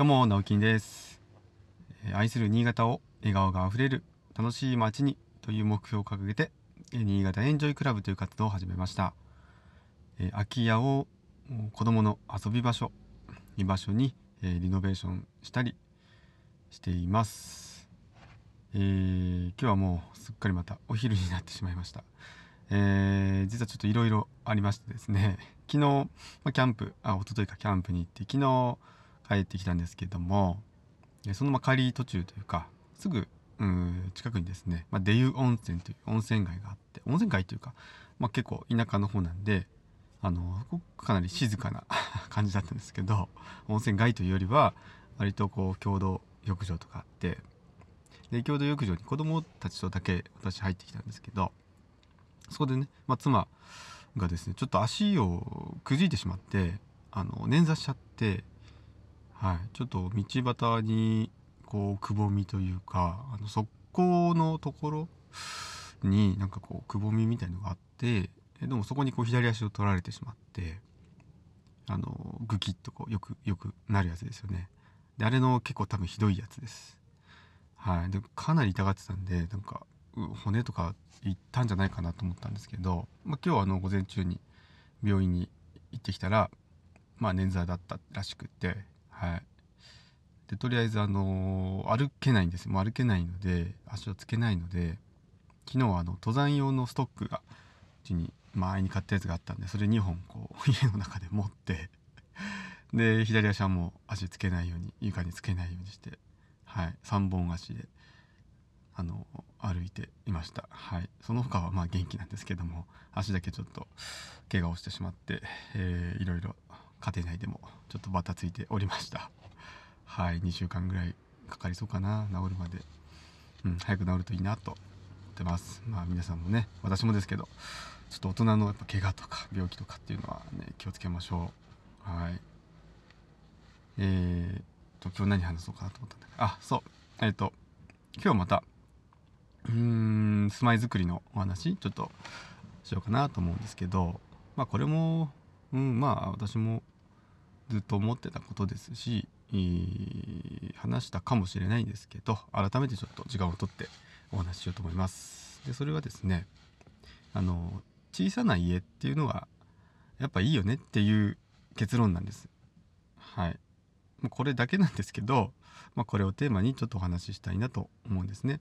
どうも、直樹です。愛する新潟を笑顔があふれる楽しい街にという目標を掲げて、新潟エンジョイクラブという活動を始めました。空き家を子供の遊び場所、居場所に、リノベーションしたりしています。えー今日はもうすっかりまたお昼になってしまいました。えー実はちょっといろいろありましてですね昨日、キャンプあ一昨日かキャンプに行って昨日帰ってきたんですけどもそのまま帰り途中というかすぐうん近くにですね、まあ、出湯温泉という温泉街があって温泉街というか、まあ、結構田舎の方なんであのかなり静かな 感じだったんですけど温泉街というよりは割とこう共同浴場とかあってで共同浴場に子供たちとだけ私入ってきたんですけどそこでね、まあ、妻がですねちょっと足をくじいてしまってあの捻挫しちゃって、はい、ちょっと道端にこうくぼみというかあの側溝のところになんかこうくぼみみたいのがあってえでもそこにこう左足を取られてしまってあのグキッとこうよくよくなるやつですよね。であれの結構多分ひどいやつです。はい、でかなり痛がってたんでなんか骨とかいったんじゃないかなと思ったんですけど、まあ、今日はあの午前中に病院に行ってきたらまあ捻挫だったらしくてはい。でとりあえずあの歩けないんです。もう歩けないので足をつけないので昨日はあの登山用のストックがうちに前に買ったやつがあったんでそれ2本こう 家の中で持ってで左足はもう足つけないように床につけないようにしてはい。3本足であの歩いていました。はい。その他はまあ元気なんですけども足だけちょっと怪我をしてしまって、えーいろいろ家庭内でもちょっとバタついておりました。はい2週間ぐらいかかりそうかな。治るまで。うん早く治るといいなと思ってます。まあ皆さんもね私もですけどちょっと大人のやっぱ怪我とか病気とかっていうのはね気をつけましょう。はい。えー、と今日何話そうかなと思ったんだけど。あそう。えっ、と今日またうーん住まいづくりのお話ちょっとしようかなと思うんですけどまあこれもうんまあ私もずっと思ってたことですし、えー話したかもしれないんですけど改めてちょっと時間をとってお話ししようと思います。でそれはですねあの小さな家っていうのがやっぱいいよねっていう結論なんです。はい。これだけなんですけど、まあ、これをテーマにちょっとお話ししたいなと思うんですね。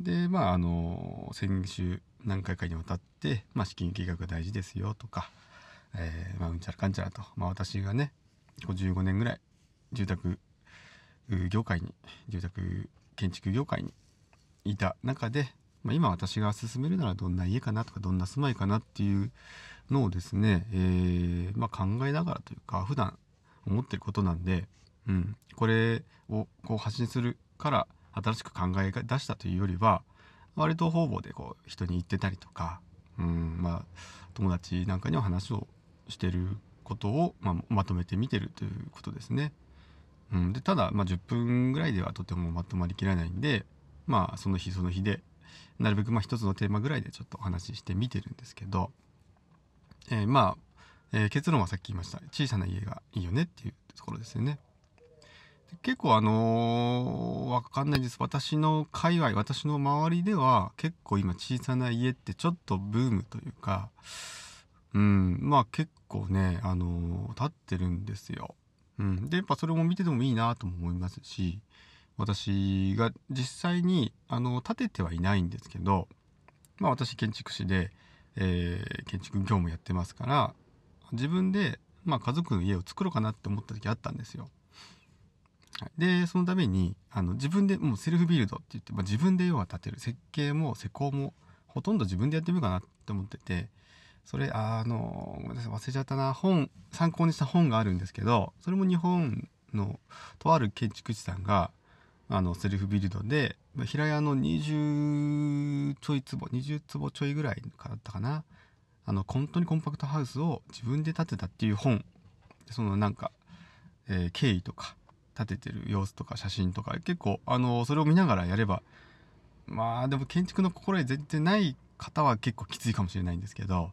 でまああの先週何回かにわたって、まあ、資金計画が大事ですよとか、えーまあ、うんちゃらかんちゃらと、まあ、私がねこう15年ぐらい住宅業界に住宅建築業界にいた中で、まあ、今私が進めるならどんな家かなとかどんな住まいかなっていうのをですね、えーまあ、考えながらというか普段思ってることなんで、うん、これをこう発信するから新しく考え出したというよりは割と方々でこう人に言ってたりとか、うん。まあ、友達なんかには話をしてることを、まあ、まとめて見てるということですね。うん、でただ、まあ、10分ぐらいではとてもまとまりきらないんで、まあ、その日その日でなるべくまあ一つのテーマぐらいでちょっとお話ししてみてるんですけど、えーまあ、えー結論はさっき言いました小さな家がいいよねっていうところですよね。で結構あのーわかんないです私の界隈私の周りでは結構今小さな家ってちょっとブームというかうんまあ結構ねあの立ってるんですよ。うん、でやっぱそれも見ててもいいなとも思いますし私が実際にあの建ててはいないんですけど、まあ、私建築士で、えー建築業務やってますから自分で、まあ、家族の家を作ろうかなって思った時あったんですよ。はいでそのためにあの自分でもうセルフビルドって言って、まあ、自分で要は建てる設計も施工もほとんど自分でやってみようかなって思っててそれあのごめんなさい忘れちゃったな。本参考にした本があるんですけどそれも日本のとある建築士さんがあのセルフビルドで平屋の20ちょい坪20坪ちょいぐらいだったかな。あの本当にコンパクトハウスを自分で建てたっていう本。そのなんか、えー経緯とか建ててる様子とか写真とか結構あのそれを見ながらやればまあでも建築の心得全然ない方は結構きついかもしれないんですけど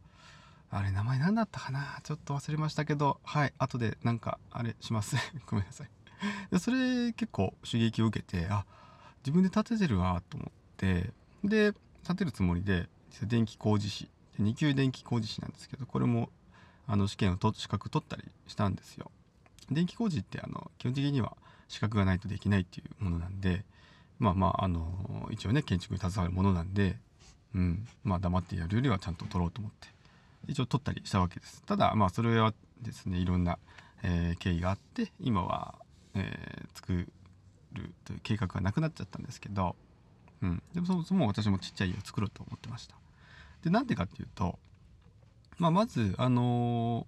あれ名前何だったかな？ちょっと忘れましたけどはい後でなんかあれします。ごめんなさい。でそれ結構刺激を受けてあ自分で立ててるわと思ってで立てるつもりで電気工事士2級電気工事士なんですけどこれもあの試験を取資格取ったりしたんですよ。電気工事ってあの基本的には資格がないとできないっていうものなんでまあまああの一応ね建築に携わるものなんで、うん、まあ黙ってやるよりはちゃんと取ろうと思って。一応取ったりしたわけです。ただまあそれはですねいろんな、えー、経緯があって今は、えー、作るという計画がなくなっちゃったんですけど、うん、でもそもそも私もちっちゃい家を作ろうと思ってました。でなんでかっていうと、まあ、まずあの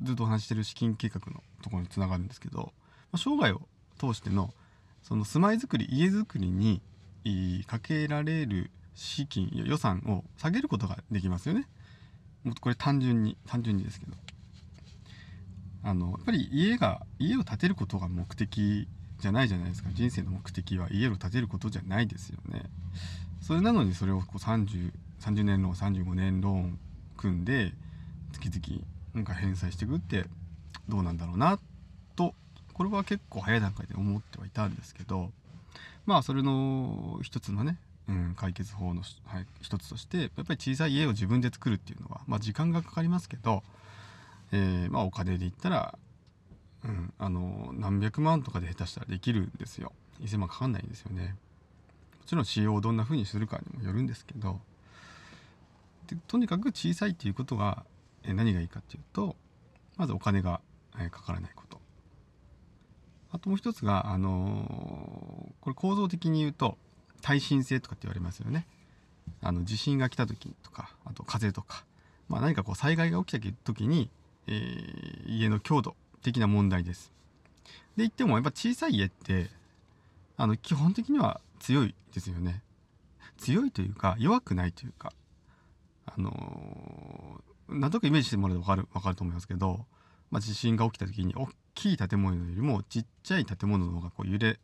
ー、ずっとお話してる資金計画のところにつながるんですけど、まあ、生涯を通してのその住まいづくり家づくりにかけられる資金予算を下げることができますよね。もっとこれ単純に単純にですけど。あのやっぱり家が家を建てることが目的じゃないじゃないですか。人生の目的は家を建てることじゃないですよね。それなのにそれをこう 30, 30年ローン35年ローン組んで月々なんか返済していくってどうなんだろうなとこれは結構早い段階で思ってはいたんですけど。まあそれの一つのねうん、解決法の、はい、一つとしてやっぱり小さい家を自分で作るっていうのは、まあ、時間がかかりますけど、えー、まあ、お金で言ったら、うん、あの何百万とかで下手したらできるんですよ。1000万かかんないんですよね。もちろん使用をどんな風にするかにもよるんですけどでとにかく小さいっていうことが、えー、何がいいかっていうとまずお金が、えー、かからないこと。あともう一つが、あのこれ構造的に言うと耐震性とかって言われますよね。あの地震が来た時とかあと風とか、まあ、何かこう災害が起きた時に、えー、家の強度的な問題です。で言ってもやっぱ小さい家ってあの基本的には強いですよね。強いというか弱くないというかあのー、なんとなくイメージしてもらうと分かる分かると思いますけど、まあ、地震が起きた時に大きい建物よりもちっちゃい建物の方がこう揺れ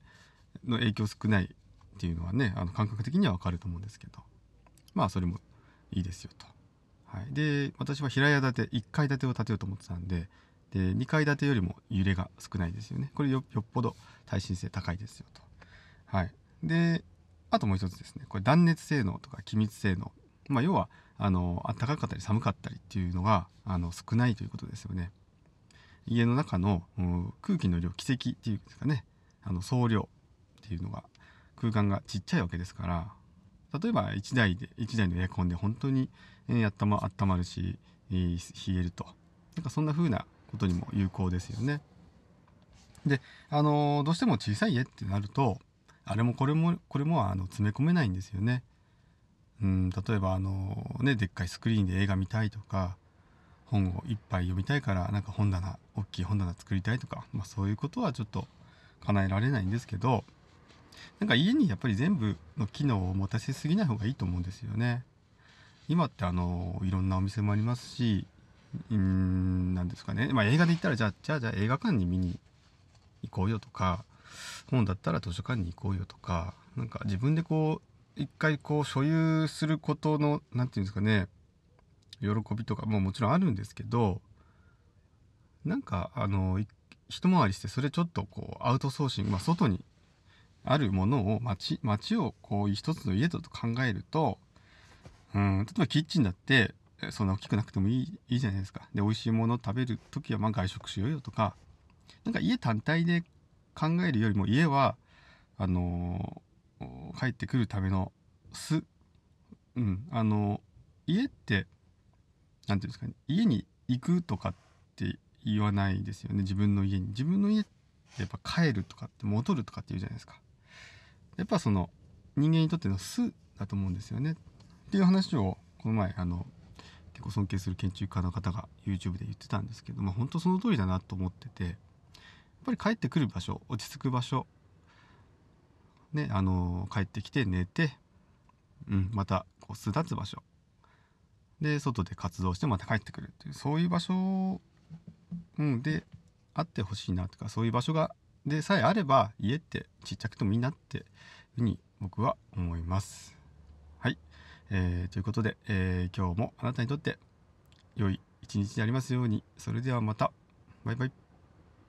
の影響少ないっていうのはねあの感覚的にはわかると思うんですけど。まあそれもいいですよと。はい、で私は平屋建て1階建てを建てようと思ってたんでで2階建てよりも揺れが少ないですよね。これよっぽど耐震性高いですよと。はい、であともう一つですね。これ断熱性能とか気密性能、まあ、要はあの暖かかったり寒かったりっていうのがあの少ないということですよね。家の中の空気の量軌跡っていうんですかね。あの総量っていうのが空間がちっちゃいわけですから例えば1台で1台のエアコンで本当に、えー、温ま温まるし、冷えるとなんかそんな風なことにも有効ですよね。であのー、どうしても小さい家ってなるとあれもこれもこれもあの詰め込めないんですよね。うん例えばあのねでっかいスクリーンで映画見たいとか本を一杯読みたいからなんか本棚大きい本棚作りたいとか、まあ、そういうことはちょっと叶えられないんですけどなんか家にやっぱり全部の機能を持たせすぎない方がいいと思うんですよね。今ってあのいろんなお店もありますしうーんなんですかね、まあ、映画で言ったらじゃあじゃあじゃあ映画館に見に行こうよとか本だったら図書館に行こうよとかなんか自分でこう一回こう所有することの何て言うんですかね喜びとかももちろんあるんですけどなんかあの一回りしてそれちょっとこうアウトソーシング、まあ、外にあるものを街街をこう一つの家だと考えるとうん例えばキッチンだってそんな大きくなくてもいいいいじゃないですか。で美味しいものを食べる時はまあ外食しようよとか。なんか家単体で考えるよりも家はあのー、帰ってくるための巣。うんあのー、家って何て言うんですかね。家に行くとかって言わないですよね。自分の家に。自分の家ってやっぱ帰るとかって戻るとかって言うじゃないですか。やっぱその人間にとっての巣だと思うんですよね。っていう話をこの前あの結構尊敬する建築家の方が YouTube で言ってたんですけども本当その通りだなと思っててやっぱり帰ってくる場所落ち着く場所ねあの帰ってきて寝て、うん、またこう巣立つ場所。で外で活動してまた帰ってくるっていうそういう場所、うん、であってほしいなとかそういう場所がでさえあれば家ってちっちゃくてもいいなっていうふうに僕は思います。はい、えー、ということで、えー、今日もあなたにとって良い一日でありますようにそれではまたバイバイ。